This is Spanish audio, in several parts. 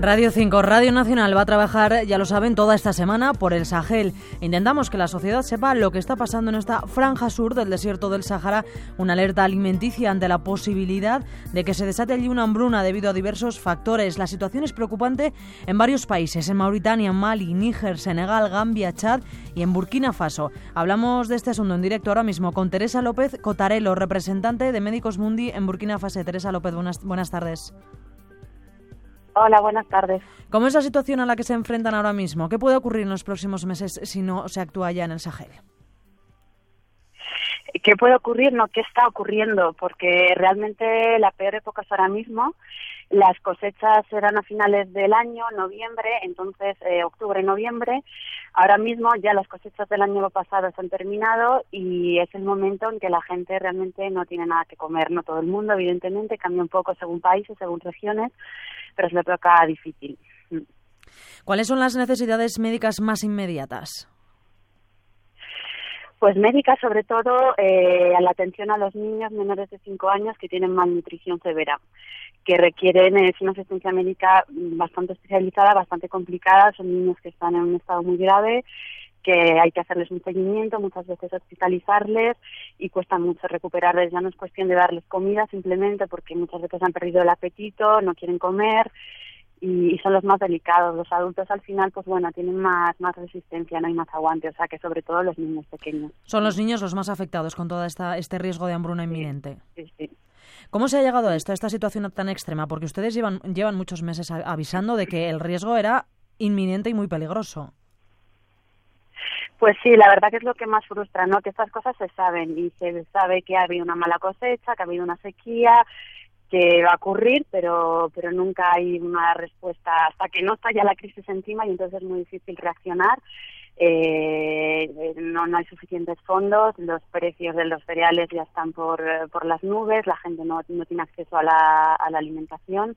Radio 5, Radio Nacional va a trabajar, ya lo saben, toda esta semana por el Sahel. Intentamos que la sociedad sepa lo que está pasando en esta franja sur del desierto del Sahara, una alerta alimenticia ante la posibilidad de que se desate allí una hambruna debido a diversos factores. La situación es preocupante en varios países, en Mauritania, Mali, Níger, Senegal, Gambia, Chad y en Burkina Faso. Hablamos de este asunto en directo ahora mismo con Teresa López Cotarelo, representante de Médicos Mundi en Burkina Faso. Teresa López, buenas, buenas tardes. Hola, buenas tardes. ¿Cómo es la situación a la que se enfrentan ahora mismo? ¿Qué puede ocurrir en los próximos meses si no se actúa ya en el Sahel? ¿Qué puede ocurrir? No, ¿qué está ocurriendo? Porque realmente la peor época es ahora mismo. Las cosechas serán a finales del año, noviembre, entonces eh, octubre, noviembre. Ahora mismo ya las cosechas del año pasado se han terminado y es el momento en que la gente realmente no tiene nada que comer. No todo el mundo, evidentemente, cambia un poco según países, según regiones, pero es la época difícil. ¿Cuáles son las necesidades médicas más inmediatas? Pues médicas, sobre todo, eh, a la atención a los niños menores de 5 años que tienen malnutrición severa, que requieren es una asistencia médica bastante especializada, bastante complicada. Son niños que están en un estado muy grave, que hay que hacerles un seguimiento, muchas veces hospitalizarles y cuesta mucho recuperarles. Ya no es cuestión de darles comida simplemente porque muchas veces han perdido el apetito, no quieren comer y, son los más delicados. Los adultos al final, pues bueno, tienen más, más resistencia, no hay más aguante, o sea que sobre todo los niños pequeños. Son los niños los más afectados con todo esta, este riesgo de hambruna inminente. Sí, sí. ¿Cómo se ha llegado a esto, a esta situación tan extrema? Porque ustedes llevan, llevan muchos meses avisando de que el riesgo era inminente y muy peligroso. Pues sí, la verdad que es lo que más frustra, ¿no? Que estas cosas se saben y se sabe que ha habido una mala cosecha, que ha habido una sequía, que va a ocurrir, pero, pero nunca hay una respuesta hasta que no está ya la crisis encima y entonces es muy difícil reaccionar. Eh, no, no hay suficientes fondos, los precios de los cereales ya están por, por las nubes, la gente no, no tiene acceso a la alimentación.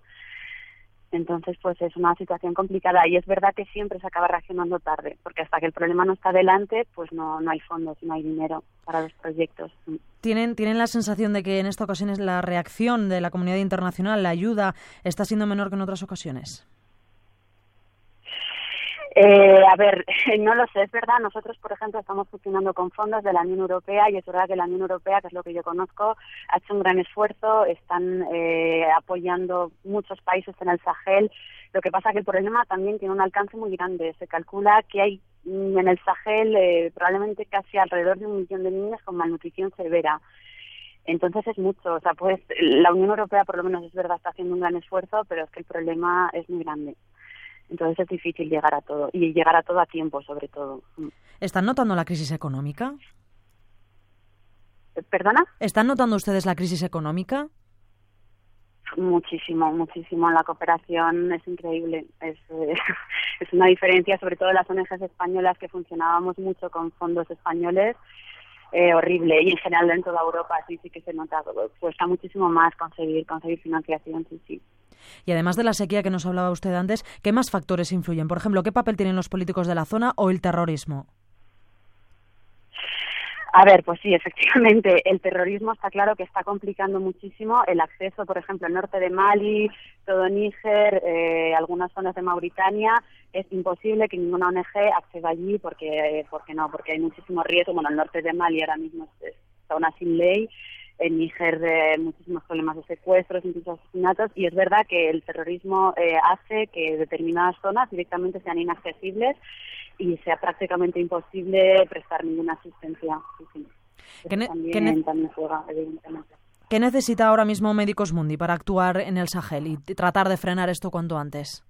Entonces, pues es una situación complicada y es verdad que siempre se acaba reaccionando tarde, porque hasta que el problema no está delante, pues no, no hay fondos, no hay dinero para los proyectos. ¿Tienen, ¿Tienen la sensación de que en esta ocasión la reacción de la comunidad internacional, la ayuda, está siendo menor que en otras ocasiones? Eh, a ver, no lo sé, es verdad. Nosotros, por ejemplo, estamos funcionando con fondos de la Unión Europea y es verdad que la Unión Europea, que es lo que yo conozco, ha hecho un gran esfuerzo. Están eh, apoyando muchos países en el Sahel. Lo que pasa es que el problema también tiene un alcance muy grande. Se calcula que hay mm, en el Sahel eh, probablemente casi alrededor de un millón de niños con malnutrición severa. Entonces es mucho, o sea, pues la Unión Europea por lo menos es verdad está haciendo un gran esfuerzo, pero es que el problema es muy grande. Entonces es difícil llegar a todo y llegar a todo a tiempo, sobre todo. Mm. ¿Están notando la crisis económica? ¿Perdona? ¿Están notando ustedes la crisis económica? Muchísimo, muchísimo. La cooperación es increíble. Es, eh, es una diferencia, sobre todo las ONGs españolas que funcionábamos mucho con fondos españoles. Eh, horrible y en general en toda Europa sí sí que se nota cuesta muchísimo más conseguir conseguir financiación sí sí y además de la sequía que nos hablaba usted antes, ¿qué más factores influyen? Por ejemplo, ¿qué papel tienen los políticos de la zona o el terrorismo? A ver, pues sí, efectivamente, el terrorismo está claro que está complicando muchísimo el acceso, por ejemplo, al norte de Mali, todo Níger, eh, algunas zonas de Mauritania. Es imposible que ninguna ONG acceda allí porque, porque no, porque hay muchísimo riesgo. Bueno, el norte de Mali ahora mismo es, zona sin ley en Níger de muchísimos problemas de secuestros, incluso asesinatos, y es verdad que el terrorismo eh, hace que determinadas zonas directamente sean inaccesibles y sea prácticamente imposible prestar ninguna asistencia. ¿Qué necesita ahora mismo Médicos Mundi para actuar en el Sahel y tratar de frenar esto cuanto antes?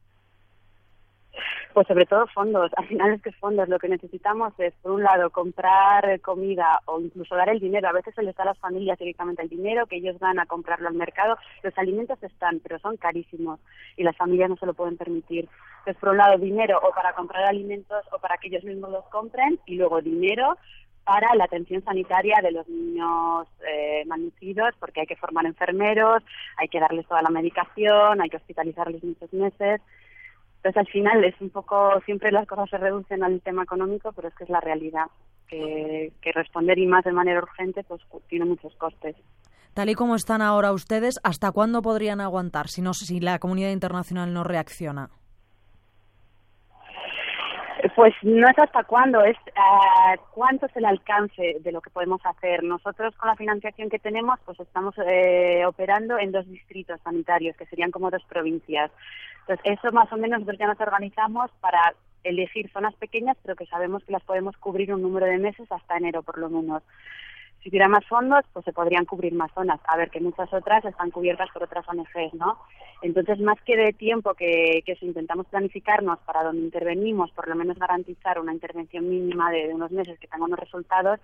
Pues sobre todo fondos. Al final es que fondos. Lo que necesitamos es, por un lado, comprar comida o incluso dar el dinero. A veces se les da a las familias directamente el dinero, que ellos van a comprarlo al mercado. Los alimentos están, pero son carísimos y las familias no se lo pueden permitir. Entonces, por un lado, dinero o para comprar alimentos o para que ellos mismos los compren y luego dinero para la atención sanitaria de los niños eh, malnutridos, porque hay que formar enfermeros, hay que darles toda la medicación, hay que hospitalizarles muchos meses Entonces, al final es un poco, siempre las cosas se reducen al tema económico, pero es que es la realidad, que, responder y más de manera urgente, pues tiene muchos costes. Tal y como están ahora ustedes, ¿hasta cuándo podrían aguantar si, no, si la comunidad internacional no reacciona? Pues no es hasta cuándo, es uh, cuánto es el alcance de lo que podemos hacer. Nosotros con la financiación que tenemos, pues estamos eh, operando en dos distritos sanitarios, que serían como dos provincias. Entonces, eso más o menos nosotros ya nos organizamos para elegir zonas pequeñas, pero que sabemos que las podemos cubrir un número de meses hasta enero por lo menos si hubiera más fondos, pues se podrían cubrir más zonas. A ver, que muchas otras están cubiertas por otras ONGs, ¿no? Entonces, más que de tiempo que, que si intentamos planificarnos para donde intervenimos, por lo menos garantizar una intervención mínima de, unos meses que tenga unos resultados,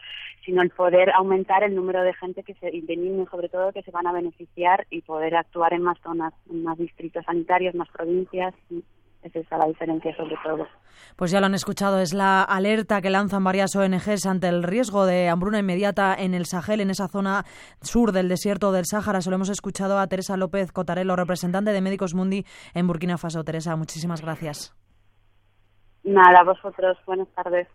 sino el poder aumentar el número de gente que se, y de sobre todo, que se van a beneficiar y poder actuar en más zonas, en más distritos sanitarios, más provincias. Es esa la diferencia sobre todo. Pues ya lo han escuchado, es la alerta que lanzan varias ONGs ante el riesgo de hambruna inmediata en el Sahel, en esa zona sur del desierto del Sáhara. Se lo hemos escuchado a Teresa López Cotarelo, representante de Médicos Mundi en Burkina Faso. Teresa, muchísimas gracias. Nada, vosotros. Buenas tardes.